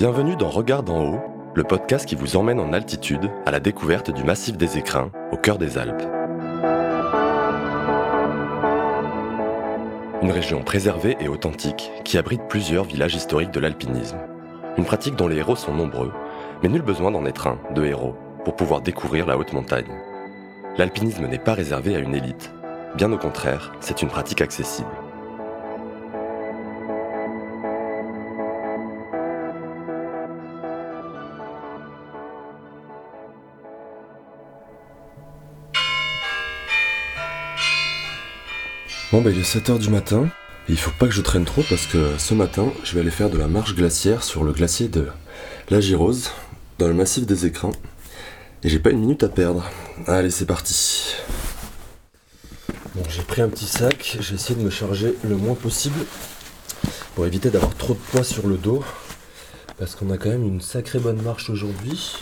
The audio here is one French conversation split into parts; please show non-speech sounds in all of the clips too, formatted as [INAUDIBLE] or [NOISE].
Bienvenue dans Regard d'en haut, le podcast qui vous emmène en altitude à la découverte du massif des Écrins, au cœur des Alpes. Une région préservée et authentique qui abrite plusieurs villages historiques de l'alpinisme. Une pratique dont les héros sont nombreux, mais nul besoin d'en être un, de héros, pour pouvoir découvrir la haute montagne. L'alpinisme n'est pas réservé à une élite. Bien au contraire, c'est une pratique accessible. Bon bah il est 7h du matin, et il faut pas que je traîne trop parce que ce matin je vais aller faire de la marche glaciaire sur le glacier de la Girose, dans le massif des écrins. Et j'ai pas une minute à perdre. Allez c'est parti. Bon j'ai pris un petit sac, j'ai essayé de me charger le moins possible pour éviter d'avoir trop de poids sur le dos. Parce qu'on a quand même une sacrée bonne marche aujourd'hui.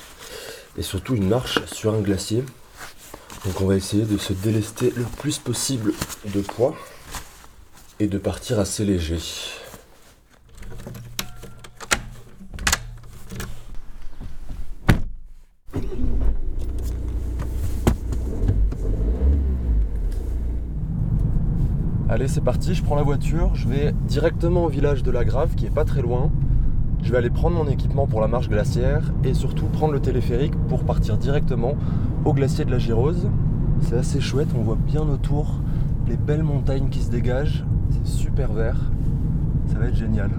Et surtout une marche sur un glacier. Donc on va essayer de se délester le plus possible de poids et de partir assez léger. Allez c'est parti, je prends la voiture, je vais directement au village de la Grave qui est pas très loin. Je vais aller prendre mon équipement pour la marche glaciaire et surtout prendre le téléphérique pour partir directement au glacier de la Girose. C'est assez chouette, on voit bien autour les belles montagnes qui se dégagent. C'est super vert. Ça va être génial.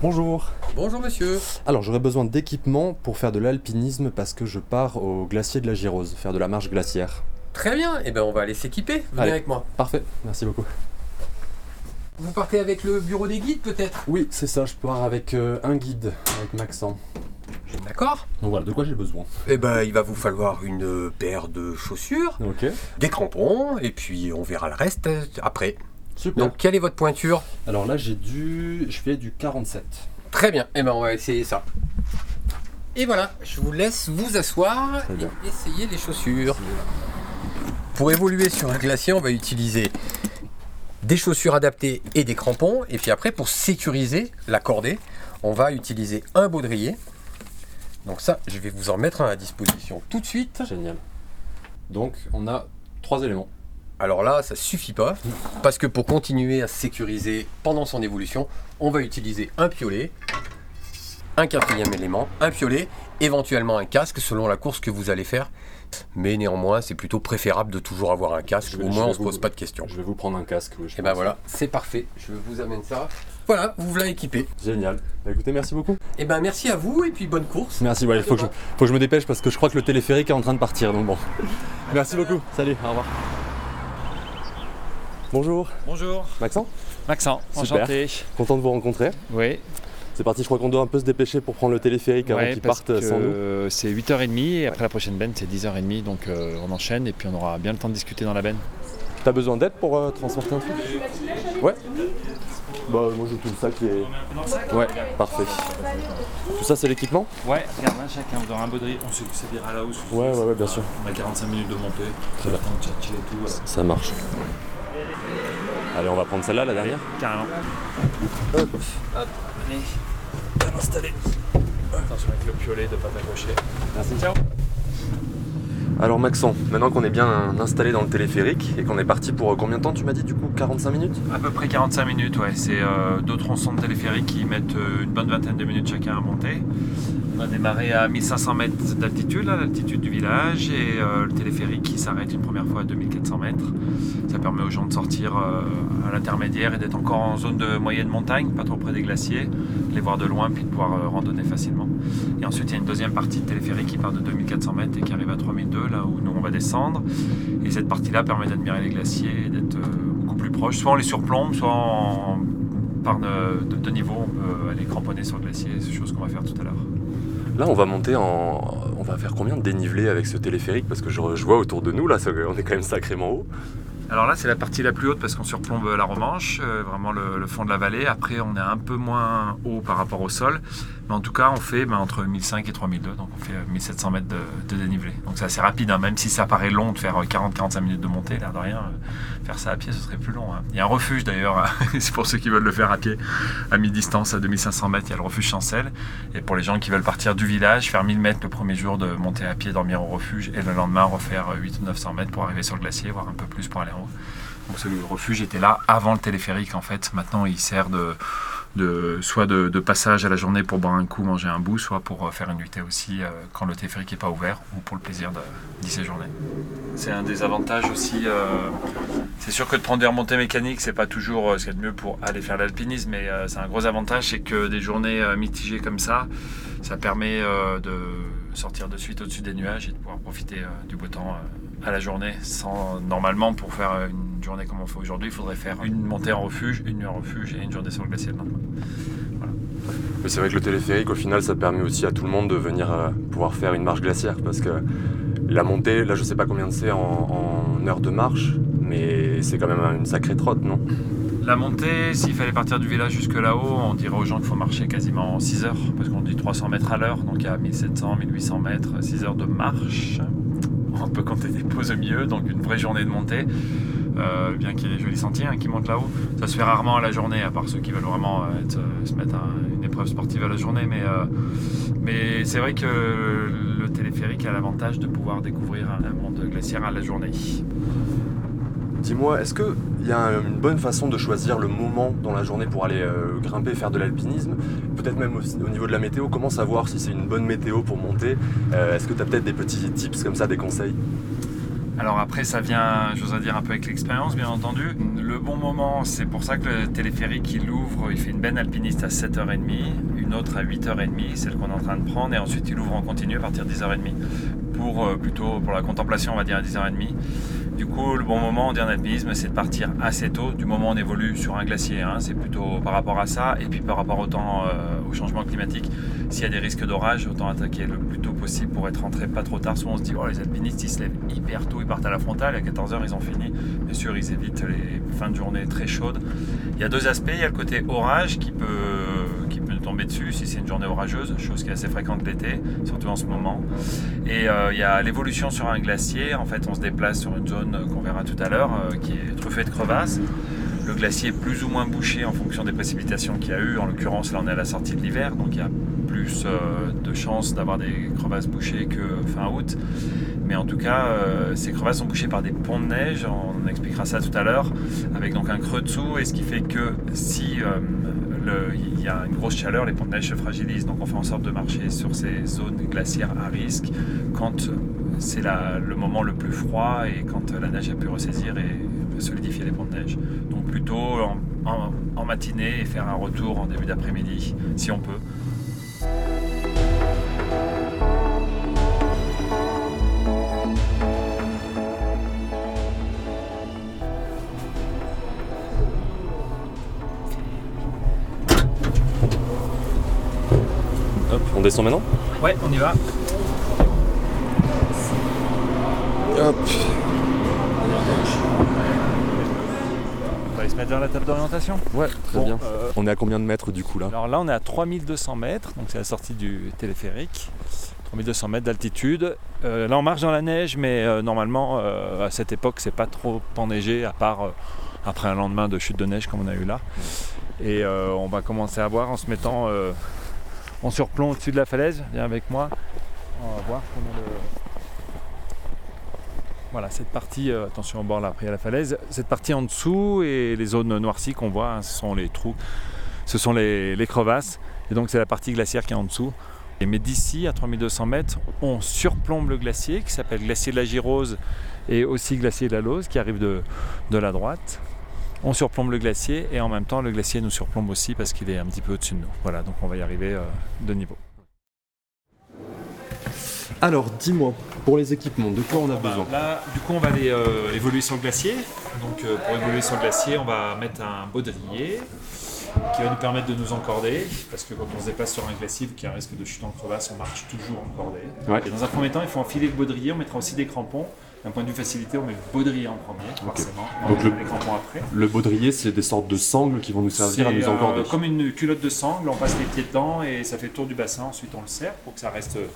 Bonjour. Bonjour monsieur. Alors j'aurais besoin d'équipement pour faire de l'alpinisme parce que je pars au glacier de la Girose, faire de la marche glaciaire. Très bien, et eh ben on va aller s'équiper. Venez Allez. avec moi. Parfait, merci beaucoup. Vous partez avec le bureau des guides peut-être? Oui, c'est ça, je pars avec euh, un guide, avec Maxent. D'accord. Donc voilà, de quoi j'ai besoin? Eh ben il va vous falloir une paire de chaussures, Ok, des crampons, et puis on verra le reste euh, après. super. Donc quelle est votre pointure? Alors là j'ai du... je fais du 47. Très bien, et ben on va essayer ça. Et voilà, je vous laisse vous asseoir Très bien. et essayer les chaussures. Pour évoluer sur un glacier, on va utiliser des chaussures adaptées et des crampons. Et puis après, pour sécuriser la cordée, on va utiliser un baudrier. Donc ça, je vais vous en mettre un à disposition tout de suite. Génial. Donc on a trois éléments. Alors là, ça suffit pas, parce que pour continuer à se sécuriser pendant son évolution, on va utiliser un piolet, un quatrième élément, un piolet, éventuellement un casque selon la course que vous allez faire. Mais néanmoins, c'est plutôt préférable de toujours avoir un casque, vais- au moins on se vous- pose pas de questions. Je vais vous prendre un casque. oui, je Et ben pense. voilà, c'est parfait, je vous amène ça. Voilà, vous voilà équipé. Génial. Bah, écoutez, merci beaucoup. Et ben merci à vous et puis bonne course. Merci, ouais, il faut que, je, faut que je me dépêche parce que je crois que le téléphérique est en train de partir, donc bon. [LAUGHS] Merci beaucoup. Salut, au revoir. Bonjour, Bonjour, Maxent Maxent, Super. enchanté. Content de vous rencontrer. Oui, C'est parti, je crois qu'on doit un peu se dépêcher pour prendre le téléphérique avant ouais, qu'il parce parte que sans nous. c'est 8h30 et après la prochaine benne c'est 10h30 donc euh, on enchaîne et puis on aura bien le temps de discuter dans la benne. T'as besoin d'aide pour euh, transporter un truc? Ouais. Bah moi j'ai tout le sac qui est... Ouais, parfait. Tout ça c'est l'équipement? Ouais, regarde là, chacun aura un baudrier, on se servira là où Ouais, ouais, ouais, bien sûr. On a 45 minutes de montée, Très bien. et euh, Ça marche. Allez, on va prendre celle-là, la dernière carrément. Hop. Allez, Bien installé. attention avec le piolet de pas t'accrocher. Merci. Ciao. Alors Maxent, maintenant qu'on est bien installé dans le téléphérique et qu'on est parti pour euh, combien de temps tu m'as dit du coup 45 minutes? À peu près 45 minutes, ouais. C'est euh, deux tronçons de téléphérique qui mettent euh, une bonne vingtaine de minutes chacun à monter. On a démarré à 1500 mètres d'altitude, là, l'altitude du village, et euh, le téléphérique qui s'arrête une première fois à 2400 mètres. Ça permet aux gens de sortir euh, à l'intermédiaire et d'être encore en zone de moyenne montagne, pas trop près des glaciers, les voir de loin puis de pouvoir euh, randonner facilement. Et ensuite, il y a une deuxième partie de téléphérique qui part de 2400 mètres et qui arrive à 3002, là où nous on va descendre. Et cette partie-là permet d'admirer les glaciers et d'être beaucoup plus proche. Soit on les surplombe, soit par de, de- de niveau, on peut aller cramponner sur le glacier. C'est chose qu'on va faire tout à l'heure. Là on va monter en... On va faire combien de dénivelé avec ce téléphérique? Parce que je, je vois autour de nous là, on est quand même sacrément haut. Alors là, c'est la partie la plus haute parce qu'on surplombe la Romanche, euh, vraiment le, fond de la vallée. Après, on est un peu moins haut par rapport au sol. Mais en tout cas, on fait ben, entre 1500 et 3002, donc on fait 1700 euh, mètres de, dénivelé. Donc c'est assez rapide, hein. même si ça paraît long de faire 40-45 euh, minutes de montée, l'air de rien, faire ça à pied, ce serait plus long. Hein. Il y a un refuge d'ailleurs, [LAUGHS] c'est pour ceux qui veulent le faire à pied, à mi-distance, à 2500 mètres, il y a le refuge Chancel. Et pour les gens qui veulent partir du village, faire 1000 mètres le premier jour de monter à pied, dormir au refuge, et le lendemain refaire 8 ou 900 mètres pour arriver sur le glacier, voire un peu plus pour aller donc ce refuge était là avant le téléphérique en fait. Maintenant il sert de, de soit de, passage à la journée pour boire un coup, manger un bout, soit pour euh, faire une nuitée aussi euh, quand le téléphérique n'est pas ouvert ou pour le plaisir d'y séjourner. C'est un des avantages aussi. Euh, c'est sûr que de prendre des remontées mécaniques, c'est pas toujours ce qu'il y a de mieux pour aller faire l'alpinisme, mais c'est un gros avantage, c'est que des journées mitigées comme ça, ça permet de sortir de suite au-dessus des nuages et de pouvoir profiter du beau temps à la journée. Sans, normalement, pour faire une journée comme on fait aujourd'hui, il faudrait faire une montée en refuge, une nuit en refuge et une journée sur le glacier le lendemain. Mais c'est vrai que le téléphérique, au final, ça permet aussi à tout le monde de venir euh, pouvoir faire une marche glaciaire parce que la montée, là, je sais pas combien c'est en, en heure de marche, mais c'est quand même une sacrée trotte, non? La montée, s'il fallait partir du village jusque là-haut, on dirait aux gens qu'il faut marcher quasiment 6 heures, parce qu'on dit 300 mètres à l'heure, donc il y a 1700, 1800 mètres, 6 heures de marche on peut compter des pauses au milieu, donc une vraie journée de montée. Euh, bien qu'il y ait des jolis sentiers hein, qui montent là-haut. Ça se fait rarement à la journée, à part ceux qui veulent vraiment euh, euh, se mettre à une épreuve sportive à la journée. Mais, mais c'est vrai que le téléphérique a l'avantage de pouvoir découvrir un monde glaciaire à la journée. Dis-moi, est-ce qu'il y a une bonne façon de choisir le moment dans la journée pour aller euh, grimper, faire de l'alpinisme? Peut-être même au, niveau de la météo, comment savoir si c'est une bonne météo pour monter? Euh, Est-ce que tu as peut-être des petits tips comme ça, des conseils? Alors après, ça vient, j'oserais dire, un peu avec l'expérience, bien entendu. Le bon moment, c'est pour ça que le téléphérique, il ouvre, il fait une benne alpiniste à 7h30, une autre à 8h30, celle qu'on est en train de prendre, et ensuite il ouvre en continu à partir de 10h30. Pour, euh, plutôt pour la contemplation, on va dire à 10h30. Du coup, le bon moment en alpinisme, c'est de partir assez tôt, du moment où on évolue sur un glacier. Hein. c'est plutôt par rapport à ça, et puis par rapport au temps, euh, au changement climatique. S'il y a des risques d'orage, autant attaquer le plus tôt possible pour être rentré pas trop tard. Souvent, on se dit, oh, les alpinistes, ils se lèvent hyper tôt, ils partent à la frontale, à 14h, ils ont fini. Bien sûr, ils évitent les fins de journée très chaudes. Il y a deux aspects. Il y a le côté orage qui peut, qui peut tomber dessus si c'est une journée orageuse, chose qui est assez fréquente l'été, surtout en ce moment. Et euh, il y a l'évolution sur un glacier. En fait, on se déplace sur une zone qu'on verra tout à l'heure, euh, qui est truffé de crevasses. Le glacier est plus ou moins bouché en fonction des précipitations qu'il y a eu. En l'occurrence, là, on est à la sortie de l'hiver, donc il y a plus euh, de chances d'avoir des crevasses bouchées que fin août. Mais en tout cas, ces crevasses sont bouchées par des ponts de neige. On expliquera ça tout à l'heure, avec donc un creux dessous, et ce qui fait que si il y a une grosse chaleur, les ponts de neige se fragilisent. Donc on fait en sorte de marcher sur ces zones glaciaires à risque quand c'est le moment le plus froid et quand la neige a pu ressaisir et solidifier les ponts de neige. Donc plutôt en, matinée et faire un retour en début d'après-midi si on peut. Hop, on descend maintenant Ouais, on y va. Hop. On va aller se mettre vers la table d'orientation Ouais, très bien. Euh, on est à combien de mètres du coup là Alors là, on est à 3200 mètres, donc c'est la sortie du téléphérique. 3200 mètres d'altitude. Euh, là, on marche dans la neige, mais euh, normalement, à cette époque, c'est pas trop enneigé, à part après un lendemain de chute de neige comme on a eu là. Et on va commencer à voir en se mettant en surplomb au-dessus de la falaise. Viens avec moi. On va voir a le, voilà, cette partie, euh, attention au bord là, après à la falaise, cette partie en dessous et les zones noircies qu'on voit, hein, ce sont les trous, ce sont les, crevasses, et donc c'est la partie glaciaire qui est en dessous. Mais d'ici, à 3200 mètres, on surplombe le glacier qui s'appelle glacier de la Girose et aussi glacier de la Lose qui arrive de, de la droite. On surplombe le glacier et en même temps le glacier nous surplombe aussi parce qu'il est un petit peu au-dessus de nous. Voilà, donc on va y arriver euh, de niveau. Alors, dis-moi, pour les équipements, de quoi on a bah, besoin Là, du coup, on va aller euh, évoluer sur le glacier. Donc, euh, pour évoluer sur le glacier, on va mettre un baudrier qui va nous permettre de nous encorder. Parce que quand on se déplace sur un glacier qui a un risque de chute en crevasse, on marche toujours encordé. Et dans un premier temps, il faut enfiler le baudrier. On mettra aussi des crampons D'un point de vue facilité, on met le baudrier en premier, forcément. On Donc le- les crampons après. Le baudrier, c'est des sortes de sangles qui vont nous servir à nous euh, encorder. comme une culotte de sangle, on passe les pieds dedans et ça fait le tour du bassin. Ensuite, on le serre pour que ça reste euh,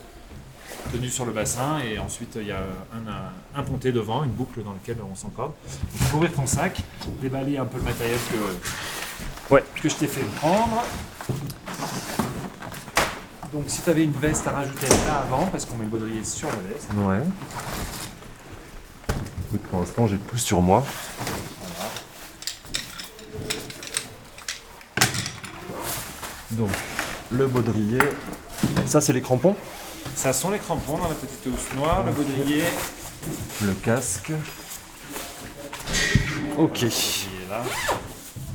tenu sur le bassin. Et ensuite, il y a un, un, un ponté devant, une boucle dans laquelle on s'encorde. Faut ouvrir ton sac, déballer un peu le matériel que, ouais, que je t'ai fait prendre. Donc, si tu avais une veste à rajouter là avant, parce qu'on met le baudrier sur la veste. Ouais. Écoute, pour l'instant, j'ai tout sur moi. Donc, le baudrier. Ça, c'est les crampons? Ça sont les crampons dans la petite housse noire, le baudrier. Le casque. Ok. Le baudrier là.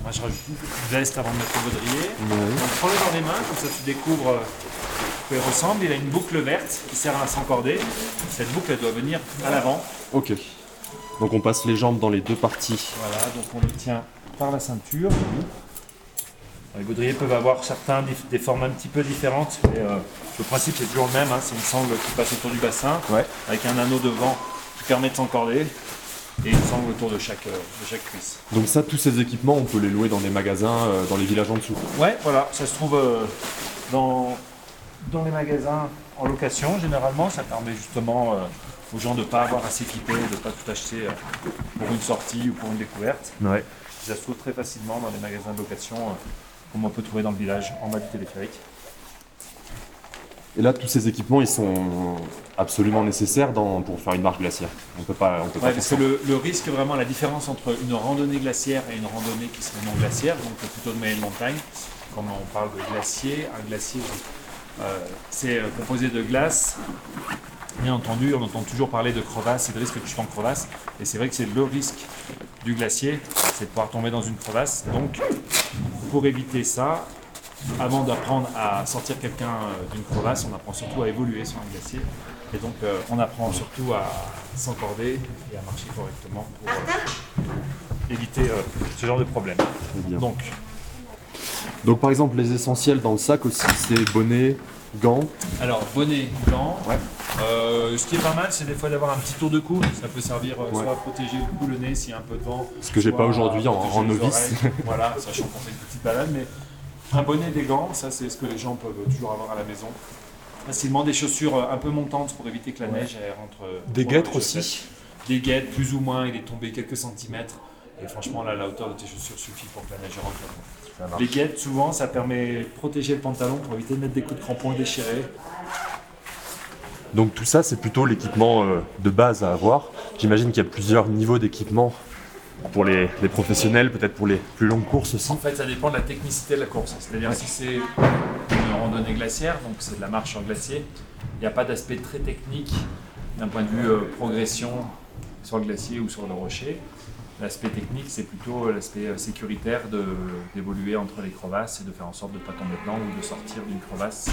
Moi, je rajoute une veste avant de mettre le baudrier. Donc prends-le dans les mains, comme ça tu découvres à quoi il ressemble. Il a une boucle verte qui sert à s'encorder. Cette boucle elle doit venir à l'avant. Ok. Donc, on passe les jambes dans les deux parties. Voilà, donc on le tient par la ceinture. Les baudriers peuvent avoir certains des formes un petit peu différentes, mais euh, le principe c'est toujours le même. hein. C'est une sangle qui passe autour du bassin, Ouais. avec un anneau devant qui permet de s'encorder, et une sangle autour de chaque, euh, de chaque cuisse. Donc, ça, tous ces équipements, on peut les louer dans des magasins, euh, dans les villages en dessous. Ouais, voilà, ça se trouve dans, dans les magasins en location. Généralement, ça permet justement aux gens de ne pas avoir à s'équiper, de ne pas tout acheter euh, pour une sortie ou pour une découverte. Ouais. Ça se trouve très facilement dans les magasins de location, euh, comme on peut trouver dans le village, en bas du téléphérique. Et là, tous ces équipements, ils sont absolument nécessaires dans- pour faire une marche glaciaire. On peut pas, on peut pas Ouais, parce que le, le risque, vraiment, la différence entre une randonnée glaciaire et une randonnée qui serait non glaciaire, donc plutôt de moyenne montagne, quand on parle de glacier, un glacier, euh, c'est composé de glace. Bien entendu, on entend toujours parler de crevasse et de risque que tu tombes en crevasse. Et c'est vrai que c'est le risque du glacier, c'est de pouvoir tomber dans une crevasse. Donc, pour éviter ça, avant d'apprendre à sortir quelqu'un euh, d'une crevasse, on apprend surtout à évoluer sur un glacier. Et donc, euh, on apprend surtout à s'encorder et à marcher correctement pour euh, éviter euh, ce genre de problème. Donc, Donc, par exemple, les essentiels dans le sac aussi, c'est bonnet, gants. alors, bonnet, gants. Ouais. Euh, ce qui est pas mal, c'est des fois d'avoir un petit tour de cou. Ça peut servir euh, Ouais. soit à protéger le cou, le nez s'il y a un peu de vent. Ce que j'ai pas aujourd'hui en, en novice. [LAUGHS] voilà, sachant qu'on fait une petite balade, mais un bonnet, des gants, ça c'est ce que les gens peuvent toujours avoir à la maison. Facilement des chaussures euh, un peu montantes pour éviter que la Ouais. neige elle rentre. Des guêtres aussi. Des guêtres, plus ou moins, il est tombé quelques centimètres. Et franchement, là, la hauteur de tes chaussures suffit pour que la neige rentre. Les guêtres, souvent, ça permet de protéger le pantalon pour éviter de mettre des coups de crampons déchirés. Donc tout ça, c'est plutôt l'équipement euh, de base à avoir. J'imagine qu'il y a plusieurs niveaux d'équipement pour les, les professionnels, peut-être pour les plus longues courses aussi. En fait, ça dépend de la technicité de la course. C'est-à-dire si c'est une randonnée glaciaire, donc c'est de la marche sur glacier, il n'y a pas d'aspect très technique d'un point de vue euh, progression sur le glacier ou sur le rocher. L'aspect technique, c'est plutôt l'aspect euh, sécuritaire d'évoluer entre les crevasses et de faire en sorte de ne pas tomber dedans ou de sortir d'une crevasse.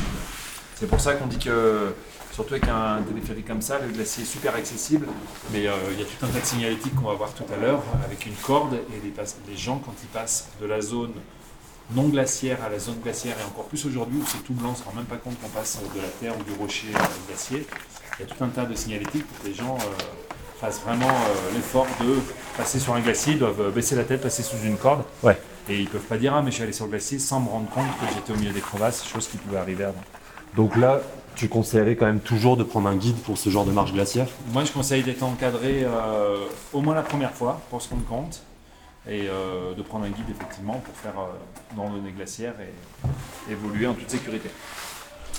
C'est pour ça qu'on dit que, surtout avec un téléphérique comme ça, le glacier est super accessible, mais euh, il y a tout un tas de signalétiques qu'on va voir tout à l'heure, avec une corde, et les, les gens, quand ils passent de la zone non glaciaire à la zone glaciaire, et encore plus aujourd'hui où c'est tout blanc, on ne se rend même pas compte qu'on passe de la terre ou du rocher au glacier, il y a tout un tas de signalétiques pour que les gens euh, fassent vraiment l'effort de passer sur un glacier, ils doivent euh, baisser la tête, passer sous une corde, Ouais. et ils peuvent pas dire « Ah, mais je suis allé sur le glacier sans me rendre compte que j'étais au milieu des crevasses », chose qui pouvait arriver avant. Donc là, tu conseillerais quand même toujours de prendre un guide pour ce genre de marche glaciaire? Moi, je conseille d'être encadré euh, au moins la première fois pour se rendre compte et euh, de prendre un guide effectivement pour faire euh, une randonnée glaciaire et évoluer en toute sécurité.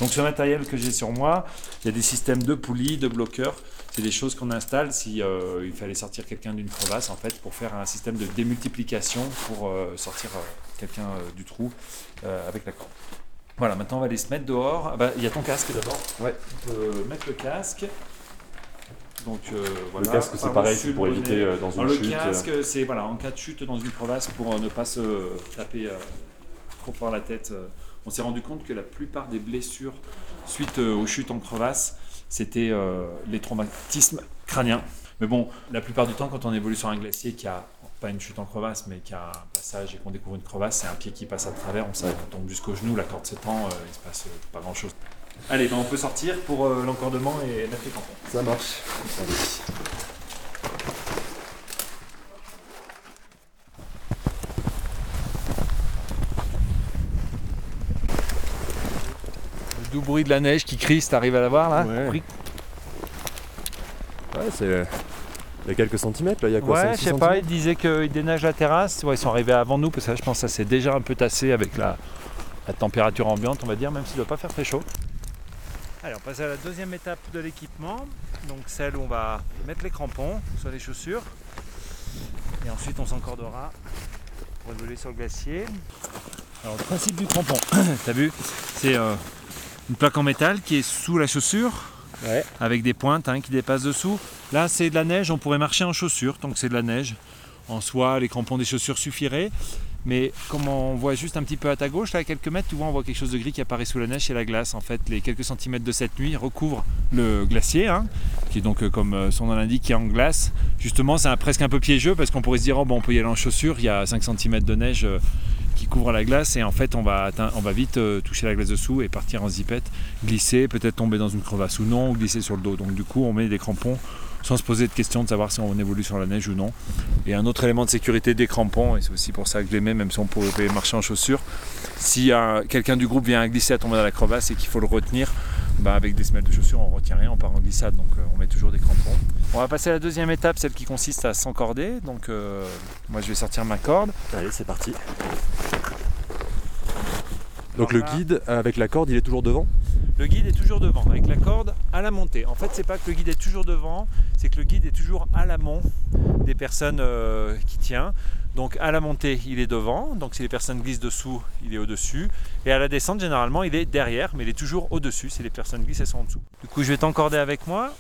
Donc ce matériel que j'ai sur moi, il y a des systèmes de poulies, de bloqueurs. C'est des choses qu'on installe si euh, il fallait sortir quelqu'un d'une crevasse en fait pour faire un système de démultiplication pour euh, sortir euh, quelqu'un du trou avec la corde. Voilà, maintenant on va aller se mettre dehors. Ah bah, il y a ton casque d'abord. Ouais. On peut mettre le casque. Donc euh, voilà. Le casque, c'est pareil, c'est le pour éviter euh, dans une Alors, le chute. euh, casque, c'est voilà, en cas de chute dans une crevasse pour ne pas se taper trop fort la tête. on s'est rendu compte que la plupart des blessures suite aux chutes en crevasse, c'était euh, les traumatismes crâniens. Mais bon, la plupart du temps, quand on évolue sur un glacier qui a pas une chute en crevasse, mais qui a un passage et qu'on découvre une crevasse, c'est un pied qui passe à travers, on, sait, on tombe jusqu'au genou, la corde s'étend, euh, il se passe euh, pas grand chose. Allez, ben on peut sortir pour euh, l'encordement et les crampons. Ça marche. Doux bruit de la neige qui crisse, t'arrives à la voir là Ouais. Ouais, c'est. Il y a quelques centimètres là, il y a quoi Ouais, 5, je 6 sais pas, ils disaient qu'ils déneigent la terrasse. Ouais, ils sont arrivés avant nous parce que là, je pense que ça s'est déjà un peu tassé avec la, la température ambiante, on va dire, même s'il ne doit pas faire très chaud. Allez, on passe à la deuxième étape de l'équipement. Donc celle où on va mettre les crampons sur les chaussures. Et ensuite on s'encordera pour évoluer sur le glacier. Alors le principe du crampon, [COUGHS] t'as vu, c'est euh, une plaque en métal qui est sous la chaussure Ouais. avec des pointes hein, qui dépassent dessous. Là, c'est de la neige, on pourrait marcher en chaussures tant que c'est de la neige. En soi, les crampons des chaussures suffiraient. Mais comme on voit juste un petit peu à ta gauche, là, à quelques mètres, tu vois, on voit quelque chose de gris qui apparaît sous la neige, c'est la glace. En fait, les quelques centimètres de cette nuit recouvrent le glacier, hein, qui est donc, euh, comme euh, son nom l'indique, qui est en glace. Justement, c'est presque un peu piégeux parce qu'on pourrait se dire, oh, bon, on peut y aller en chaussures, il y a 5 cm de neige euh, couvre la glace et en fait, on va, on va vite euh, toucher la glace dessous et partir en zipette, glisser, peut-être tomber dans une crevasse ou non, ou glisser sur le dos. Donc, du coup, on met des crampons sans se poser de question de savoir si on évolue sur la neige ou non. Et un autre élément de sécurité des crampons, et c'est aussi pour ça que je les mets, même si on pourrait marcher en chaussures, si quelqu'un du groupe vient glisser à tomber dans la crevasse et qu'il faut le retenir, bah, avec des semelles de chaussures, on retient rien, on part en glissade, donc euh, on met toujours des crampons. On va passer à la deuxième étape, celle qui consiste à s'encorder. Donc euh, moi je vais sortir ma corde. Allez, c'est parti. Donc le là- guide avec la corde, il est toujours devant Le guide est toujours devant, avec la corde à la montée. En fait, c'est pas que le guide est toujours devant, c'est que le guide est toujours à l'amont des personnes euh, qui tient. Donc à la montée, il est devant. Donc si les personnes glissent dessous, il est au-dessus. Et à la descente, généralement, il est derrière, mais il est toujours au-dessus. Si les personnes glissent, elles sont en dessous. Du coup, je vais t'encorder avec moi.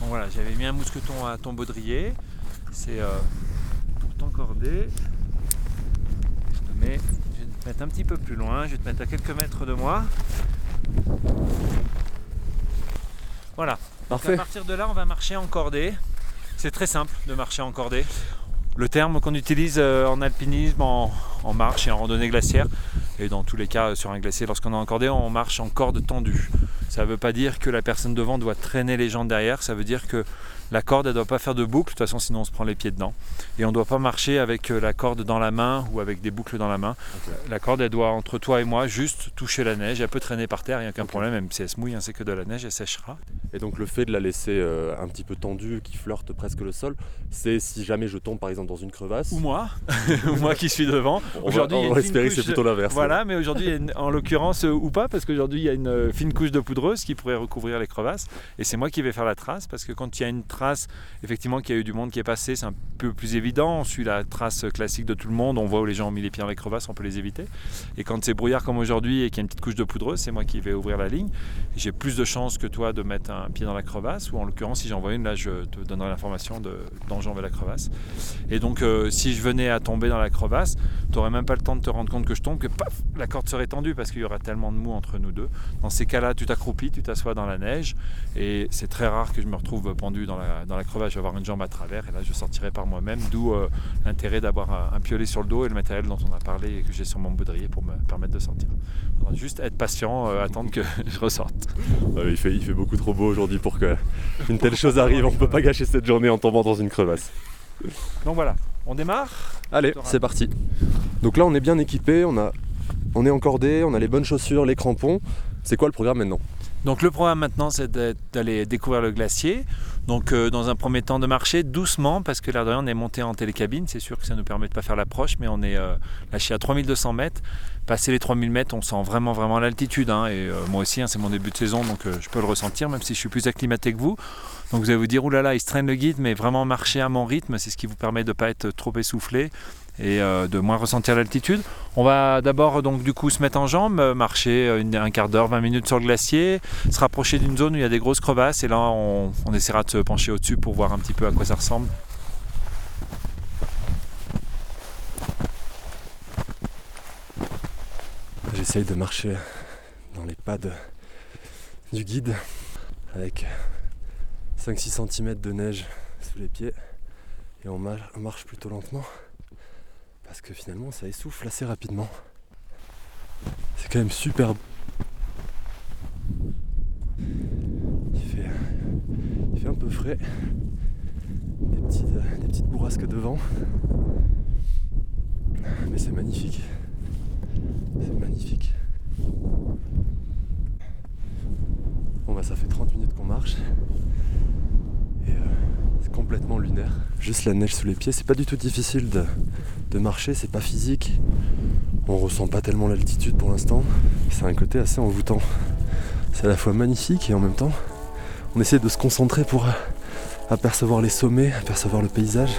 Donc voilà, j'avais mis un mousqueton à ton baudrier. C'est euh, pour t'encorder. Je te mets, te mettre un petit peu plus loin. Je vais te mettre à quelques mètres de moi. Voilà. Donc, à Parfait. partir de là, on va marcher en cordée. C'est très simple de marcher en cordée. Le terme qu'on utilise euh, en alpinisme, en, en marche et en randonnée glaciaire, et dans tous les cas euh, sur un glacier, lorsqu'on est en cordée, on marche en corde tendue. Ça ne veut pas dire que la personne devant doit traîner les jambes derrière, ça veut dire que la corde ne doit pas faire de boucle, de toute façon sinon on se prend les pieds dedans. Et on ne doit pas marcher avec euh, la corde dans la main ou avec des boucles dans la main. La corde elle doit entre toi et moi juste toucher la neige, elle peut traîner par terre, il n'y a aucun problème, même si elle se mouille, hein, c'est que de la neige, elle séchera. Et donc le fait de la laisser euh, un petit peu tendue, qui flirte presque le sol, c'est si jamais je tombe par exemple dans une crevasse. Ou moi, [LAUGHS] [LAUGHS] ou moi qui suis devant. Aujourd'hui, on va que c'est plutôt l'inverse. Voilà, mais aujourd'hui, une- en l'occurrence, euh, ou pas, parce qu'aujourd'hui, il y a une euh, fine couche de poudreuse qui pourrait recouvrir les crevasses. Et c'est moi qui vais faire la trace, parce que quand il y a une trace, effectivement, qu'il y a eu du monde qui est passé, c'est un peu plus évident. On suit la trace classique de tout le monde, on voit où les gens ont mis les pieds dans les crevasses, on peut les éviter. Et quand c'est brouillard comme aujourd'hui et qu'il y a une petite couche de poudreuse, c'est moi qui vais ouvrir la ligne. J'ai plus de chances que toi de mettre un pied dans la crevasse, ou en l'occurrence, si j'en vois une, là, je te donnerai l'information de danger envers la crevasse. Et donc, euh, si je venais à tomber dans la crevasse, tu n'aurais même pas le temps de te rendre compte que je tombe, que paf, la corde serait tendue parce qu'il y aura tellement de mou entre nous deux. Dans ces cas-là, tu t'accroupis, tu t'assois dans la neige et c'est très rare que je me retrouve pendu dans la, dans la crevasse. Je vais avoir une jambe à travers et là, je sortirai par moi-même. D'où euh, l'intérêt d'avoir un, un piolet sur le dos et le matériel dont on a parlé et que j'ai sur mon baudrier pour me permettre de sortir. Faudra juste être patient, euh, attendre que [LAUGHS] je ressorte. Euh, il, fait, il fait beaucoup trop beau aujourd'hui pour que une telle chose arrive. On peut pas gâcher cette journée en tombant dans une crevasse. Donc voilà, on démarre. Allez, c'est parti. Donc là, on est bien équipé, on, a, on est encordé, on a les bonnes chaussures, les crampons. C'est quoi le programme maintenant? Donc le programme maintenant, c'est d'aller découvrir le glacier. Donc euh, dans un premier temps de marcher doucement parce que l'air on est monté en télécabine. C'est sûr que ça nous permet de pas faire l'approche, mais on est euh, lâché à 3200 mètres. Passer les 3000 mètres, on sent vraiment vraiment l'altitude. hein. et euh, moi aussi, hein, c'est mon début de saison, donc je peux le ressentir, même si je suis plus acclimaté que vous. Donc vous allez vous dire, oulala, il se traîne le guide, mais vraiment marcher à mon rythme, c'est ce qui vous permet de ne pas être trop essoufflé et euh, de moins ressentir l'altitude. On va d'abord donc du coup se mettre en jambes, euh, marcher euh, un quart d'heure, 20 minutes sur le glacier, se rapprocher d'une zone où il y a des grosses crevasses et là on, essaiera de se pencher au-dessus pour voir un petit peu à quoi ça ressemble. J'essaye de marcher dans les pas du guide avec 5-6 cm de neige sous les pieds et on marche plutôt lentement parce que finalement ça essouffle assez rapidement. C'est quand même super beau. Il fait, il fait un peu frais. Des petites, petites bourrasques de vent. Mais c'est magnifique. C'est magnifique. Bon bah ça fait 30 minutes qu'on marche. Et euh, c'est complètement lunaire. Juste la neige sous les pieds, c'est pas du tout difficile de, de marcher, c'est pas physique. On ressent pas tellement l'altitude pour l'instant. C'est un côté assez envoûtant. C'est à la fois magnifique et en même temps, on essaie de se concentrer pour euh, apercevoir les sommets, apercevoir le paysage.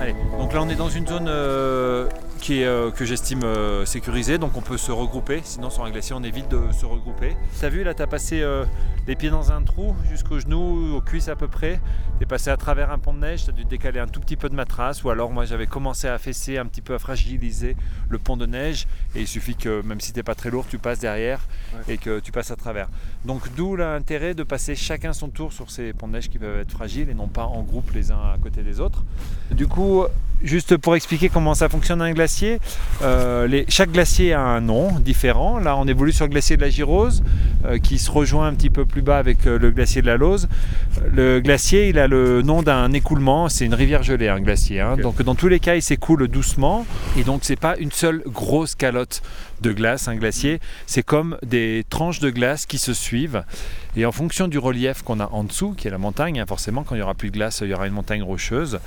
Allez, donc là on est dans une zone euh, euh, que j'estime euh, sécurisée, donc on peut se regrouper, sinon sur un glacier on évite de se regrouper. T'as vu là, t'as passé euh, les pieds dans un trou jusqu'aux genoux, aux cuisses à peu près, t'es passé à travers un pont de neige, t'as dû décaler un tout petit peu de materasse, ou alors moi j'avais commencé à fesser un petit peu à fragiliser le pont de neige, et il suffit que même si t'es pas très lourd, tu passes derrière et que tu passes à travers. Donc d'où l'intérêt de passer chacun son tour sur ces ponts de neige qui peuvent être fragiles et non pas en groupe les uns à côté des autres. Du coup, juste pour expliquer comment ça fonctionne un glacier, euh, les- chaque glacier a un nom différent. Là, on évolue sur le glacier de la Girose, euh, qui se rejoint un petit peu plus bas avec euh, le glacier de la Lose. Le glacier, il a le nom d'un écoulement. C'est une rivière gelée, un glacier. hein. Donc, dans tous les cas, il s'écoule doucement. Et donc, c'est pas une seule grosse calotte de glace, un glacier. C'est comme des tranches de glace qui se suivent. Et en fonction du relief qu'on a en dessous, qui est la montagne, hein, forcément, quand il n'y aura plus de glace, il y aura une montagne rocheuse.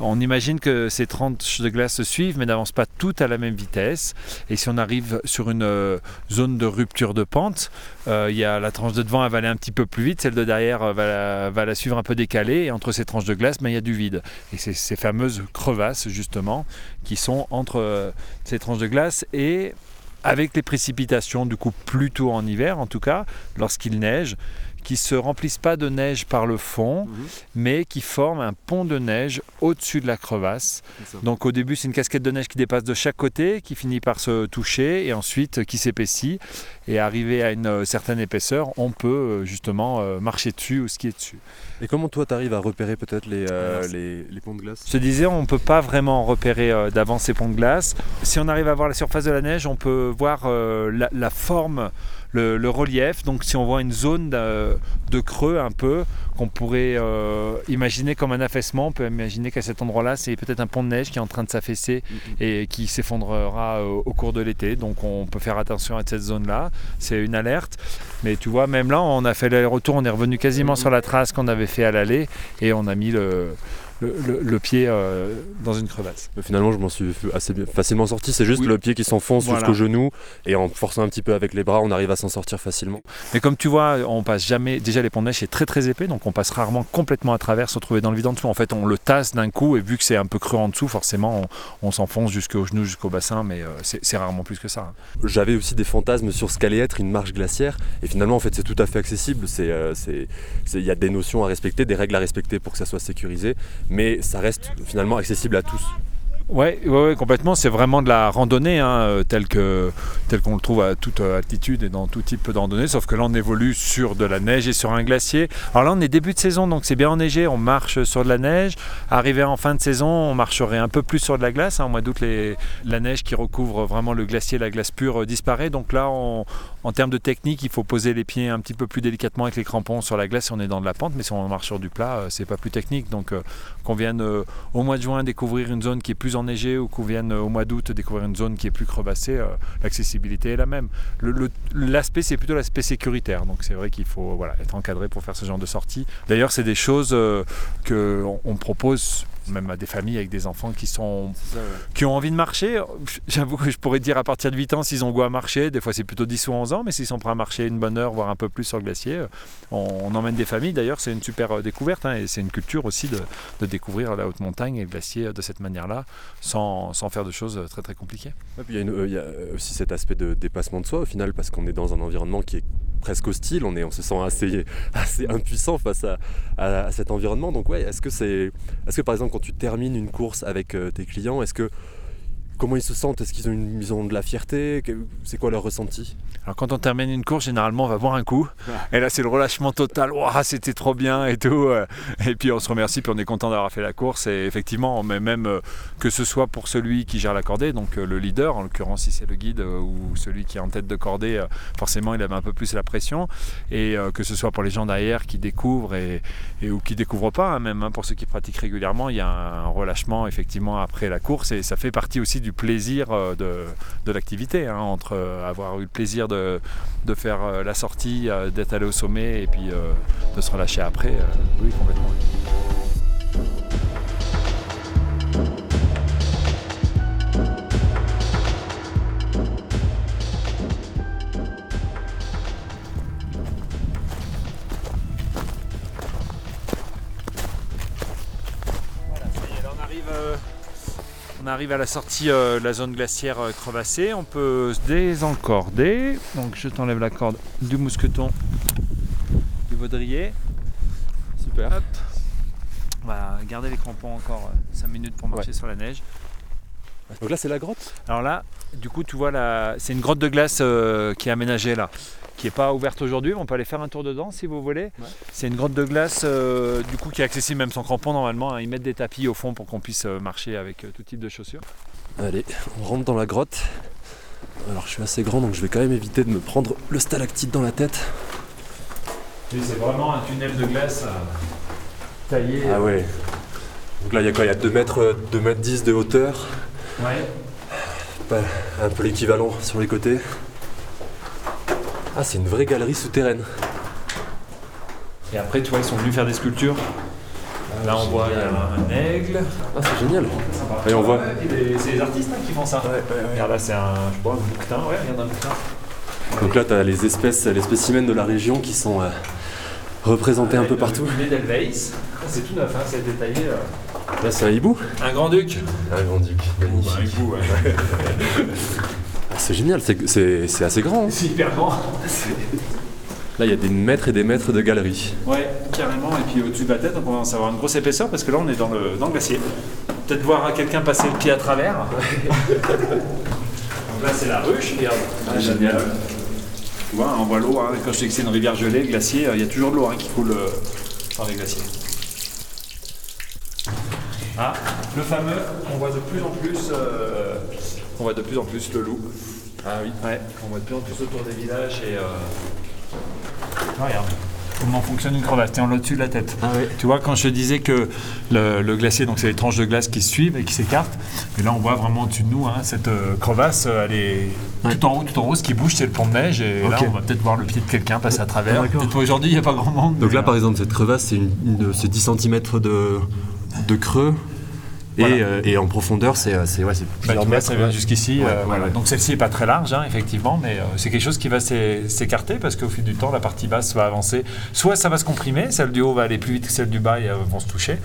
On imagine que ces tranches de glace se suivent, mais n'avancent pas toutes à la même vitesse. Et si on arrive sur une euh, zone de rupture de pente, euh, il y a la tranche de devant, elle va aller un petit peu plus vite, celle de derrière euh, va la, suivre un peu décalée. Et entre ces tranches de glace, ben, il y a du vide. Et c'est ces fameuses crevasses, justement, qui sont entre ces tranches de glace et avec les précipitations, du coup plutôt en hiver en tout cas, lorsqu'il neige, qui se remplissent pas de neige par le fond, mais qui forment un pont de neige au-dessus de la crevasse. Donc au début, c'est une casquette de neige qui dépasse de chaque côté, qui finit par se toucher et ensuite euh, qui s'épaissit. Et arrivé à une euh, certaine épaisseur, on peut euh, justement euh, marcher dessus ou skier dessus. Et comment toi t'arrives à repérer peut-être les, Alors, les, les ponts de glace? Je te disais, on ne peut pas vraiment repérer d'avance ces ponts de glace. Si on arrive à voir la surface de la neige, on peut voir la, la forme, le, le relief. Donc si on voit une zone de, de creux un peu, qu'on pourrait euh, imaginer comme un affaissement, on peut imaginer qu'à cet endroit-là, c'est peut-être un pont de neige qui est en train de s'affaisser et qui s'effondrera euh, au cours de l'été. Donc on peut faire attention à cette zone-là. C'est une alerte. Mais tu vois, même là, on a fait l'aller-retour, on est revenu quasiment sur la trace qu'on avait fait à l'aller et on a mis le, le, le- le pied euh, dans une crevasse. Finalement, je m'en suis assez facilement sorti. C'est juste Oui. le pied qui s'enfonce Voilà. jusqu'au genou et en forçant un petit peu avec les bras, on arrive à s'en sortir facilement. Mais comme tu vois, on passe jamais. Déjà, les ponts de neige c'est très très épais, donc on passe rarement complètement à travers, se retrouver dans le vide en dessous. En fait, on le tasse d'un coup, et vu que c'est un peu creux en dessous, forcément, on, on s'enfonce jusqu'au genou, jusqu'au bassin, mais euh, c'est rarement plus que ça. J'avais aussi des fantasmes sur ce qu'allait être une marche glaciaire et finalement, en fait, c'est tout à fait accessible. C'est, euh, il y a des notions à respecter, des règles à respecter pour que ça soit sécurisé, mais ça reste finalement accessible à tous. Ouais, ouais, complètement. C'est vraiment de la randonnée, hein, euh, telle que tel qu'on le trouve à toute euh, altitude et dans tout type de randonnée. Sauf que là, on évolue sur de la neige et sur un glacier. Alors là, on est début de saison, donc c'est bien enneigé. On marche sur de la neige. Arrivé en fin de saison, on marcherait un peu plus sur de la glace. hein. Au mois d'août, la neige qui recouvre vraiment le glacier, la glace pure, euh, disparaît. Donc là, en termes de technique, il faut poser les pieds un petit peu plus délicatement avec les crampons sur la glace si on est dans de la pente. Mais si on marche sur du plat, c'est pas plus technique. Donc qu'on vienne au mois de juin découvrir une zone qui est plus enneigée ou qu'on vienne euh, au mois d'août découvrir une zone qui est plus crevassée, euh, l'accessibilité est la même. L'aspect, c'est plutôt l'aspect sécuritaire. Donc c'est vrai qu'il faut voilà, être encadré pour faire ce genre de sortie. D'ailleurs, c'est des choses euh, qu'on on propose même à des familles avec des enfants qui sont qui ont envie de marcher. J'avoue que je pourrais dire à partir de 8 ans s'ils ont goût à marcher. Des fois, c'est plutôt 10 ou 11 ans, mais s'ils sont prêts à marcher une bonne heure, voire un peu plus sur le glacier, euh, on, on emmène des familles. D'ailleurs, c'est une super euh, découverte hein, et c'est une culture aussi de, de découvrir la haute montagne et le glacier euh, de cette manière-là, sans, sans faire de choses très très compliquées. Ouais, puis Il y, a une- euh, il y a aussi cet aspect de dépassement de soi au final parce qu'on est dans un environnement qui est presque hostile, on, on se sent assez, impuissant face à cet environnement. Donc ouais, est-ce que c'est, est-ce que par exemple quand tu termines une course avec euh, tes clients, est-ce que comment ils se sentent? Est-ce qu'ils ont, une, ils ont de la fierté? C'est quoi leur ressenti? Alors quand on termine une course, généralement on va boire un coup. Et là c'est le relâchement total. C'était trop bien et tout. euh. Et puis on se remercie, puis on est content d'avoir fait la course. Et effectivement, mais même euh, que ce soit pour celui qui gère la cordée, donc euh, le leader, en l'occurrence si c'est le guide ou celui qui est en tête de cordée, forcément il avait un peu plus la pression. Et que ce soit pour les gens derrière qui découvrent et, et- ou qui découvrent pas, hein, même hein, pour ceux qui pratiquent régulièrement, il y a un relâchement effectivement après la course et ça fait partie aussi du du plaisir euh, de, de l'activité, hein, entre euh, avoir eu le plaisir de, de faire euh, la sortie, d'être allé au sommet et puis de se relâcher après. oui, complètement. Arrive à la sortie euh, de la zone glaciaire euh, crevassée. On peut se désencorder. Donc je t'enlève la corde du mousqueton du baudrier. Super. Hop. On va garder les crampons encore 5 minutes pour marcher sur la neige. Donc là, c'est la grotte? Alors là, du coup, tu vois, là, c'est une grotte de glace euh, qui est aménagée là, qui n'est pas ouverte aujourd'hui. On peut aller faire un tour dedans si vous voulez. Ouais. C'est une grotte de glace, euh, du coup, qui est accessible même sans crampons normalement. hein. Ils mettent des tapis au fond pour qu'on puisse euh, marcher avec euh, tout type de chaussures. Allez, on rentre dans la grotte. Alors, je suis assez grand, donc je vais quand même éviter de me prendre le stalactite dans la tête. c'est vraiment un tunnel de glace taillé. Ah ouais. Donc là, il y a quoi? Il y a 2 mètres, 2 mètres 10 de hauteur? Ouais. Pas- un peu l'équivalent sur les côtés? Ah, c'est une vraie galerie souterraine. Et après, tu vois, ils sont venus faire des sculptures. Là, on voit il y a un aigle. Ah, c'est génial. Et on voit. C'est les artistes hein, qui font ça. Regarde là, c'est un, je sais pas, un bouquetin. Ouais, regarde un bouquetin. Donc là, tu as les espèces, les spécimens de la région qui sont euh, représentés un peu partout. Le d'Elveis. C'est tout neuf, hein, c'est détaillé. euh. Là, c'est un hibou Un grand duc. Un grand duc, magnifique. hibou, ouais. [LAUGHS] Ah, c'est génial, c'est- assez grand. hein. C'est hyper grand. Là, il y a des mètres et des mètres de galeries. Ouais, carrément. Et puis au-dessus de la tête, donc on va en savoir une grosse épaisseur parce que là, on est dans le, dans le glacier. Peut-être voir quelqu'un passer le pied à travers. donc là, c'est la ruche. Regarde. Ah, génial. Tu vois, on voit l'eau. hein. Quand je dis que c'est une rivière gelée, le glacier, euh, il y a toujours de l'eau hein, qui coule euh, dans les glaciers. Ah, le fameux, on voit de plus en plus, euh, on voit de plus en plus le loup. Ah oui. Ouais, on voit de plus en plus autour des villages et. euh, Regarde. Comment fonctionne une crevasse T'es en au-dessus de la tête. Ah oui. Tu vois, quand je te disais que le, le glacier, donc c'est les tranches de glace qui se suivent et qui s'écartent, et là on voit vraiment au-dessus de nous, hein, cette euh, crevasse, euh, elle est tout en haut, tout en haut. Ce qui bouge, c'est le pont de neige, et là Ok. on va peut-être voir le pied de quelqu'un passer à travers. Ah. Peut-être aujourd'hui, il n'y a pas grand monde. Donc mais, là, euh, par exemple, cette crevasse, c'est une, une- c'est 10 cm de, de creux. Et, Voilà. euh, et en profondeur, c'est euh, c'est- ouais, c'est Bah, plusieurs mètres. ça vient jusqu'ici. Ouais, euh, ouais, voilà. ouais. Donc celle-ci n'est pas très large, hein, effectivement, mais euh, c'est quelque chose qui va s'é- s'écarter parce qu'au fil du temps, la partie basse va avancer. Soit ça va se comprimer, celle du haut va aller plus vite que celle du bas et euh, vont se toucher.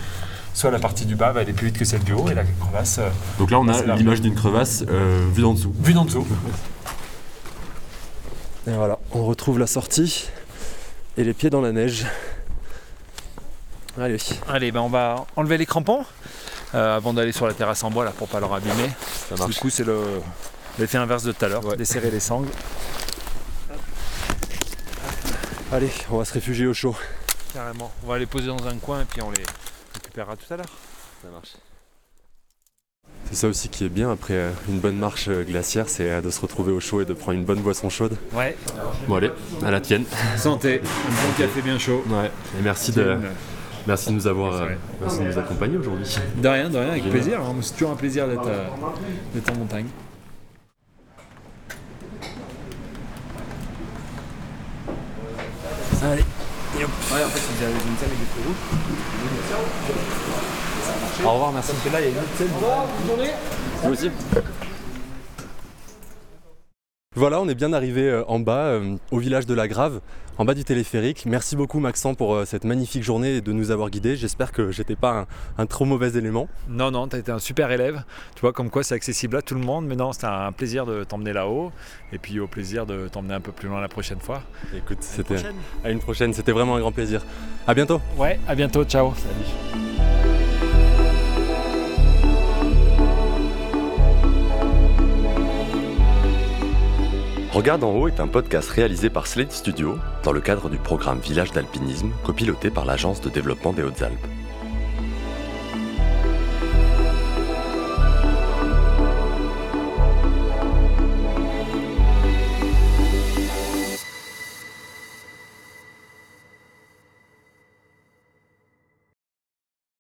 Soit la partie du bas va aller plus vite que celle du haut et la crevasse euh, Donc là, on a l'image d'une crevasse euh, vue d'en dessous. vue d'en dessous. Et voilà, on retrouve la sortie et les pieds dans la neige. Allez, Allez, ben on va enlever les crampons euh, avant d'aller sur la terrasse en bois là pour pas leur abîmer. ça Du coup, c'est le l'effet inverse de tout à l'heure, Ouais. desserrer les sangles. Allez, on va se réfugier au chaud. Carrément. On va les poser dans un coin et puis on les récupérera tout à l'heure. Ça marche. C'est ça aussi qui est bien après euh, une bonne marche euh, glaciaire, c'est de se retrouver au chaud et de prendre une bonne boisson chaude. Ouais. Bon allez, à la tienne. Santé. Un bon café bien chaud. Ouais. Et merci de, merci de nous avoir, euh, merci de nous accompagner aujourd'hui. De rien, de rien, avec Génial. plaisir. hein. C'est toujours un plaisir d'être euh, d'être en montagne. Allez. Au revoir, merci. là, il y a une autre scène. Vous aussi. Voilà, on est bien arrivé euh, en bas, euh, au village de la Grave, en bas du téléphérique. Merci beaucoup Maxent pour euh, cette magnifique journée et de nous avoir guidés. J'espère que j'étais pas un, un trop mauvais élément. Non, non, t'as été un super élève. Tu vois, comme quoi c'est accessible à tout le monde. Mais non, c'était un plaisir de t'emmener là-haut. Et puis au plaisir de t'emmener un peu plus loin la prochaine fois. Écoute, c'était à une prochaine, c'était vraiment un grand plaisir. À bientôt. Ouais, à bientôt, ciao. Regarde en haut est un podcast réalisé par Slate Studio dans le cadre du programme Village d'alpinisme copiloté par l'Agence de développement des Hautes-Alpes.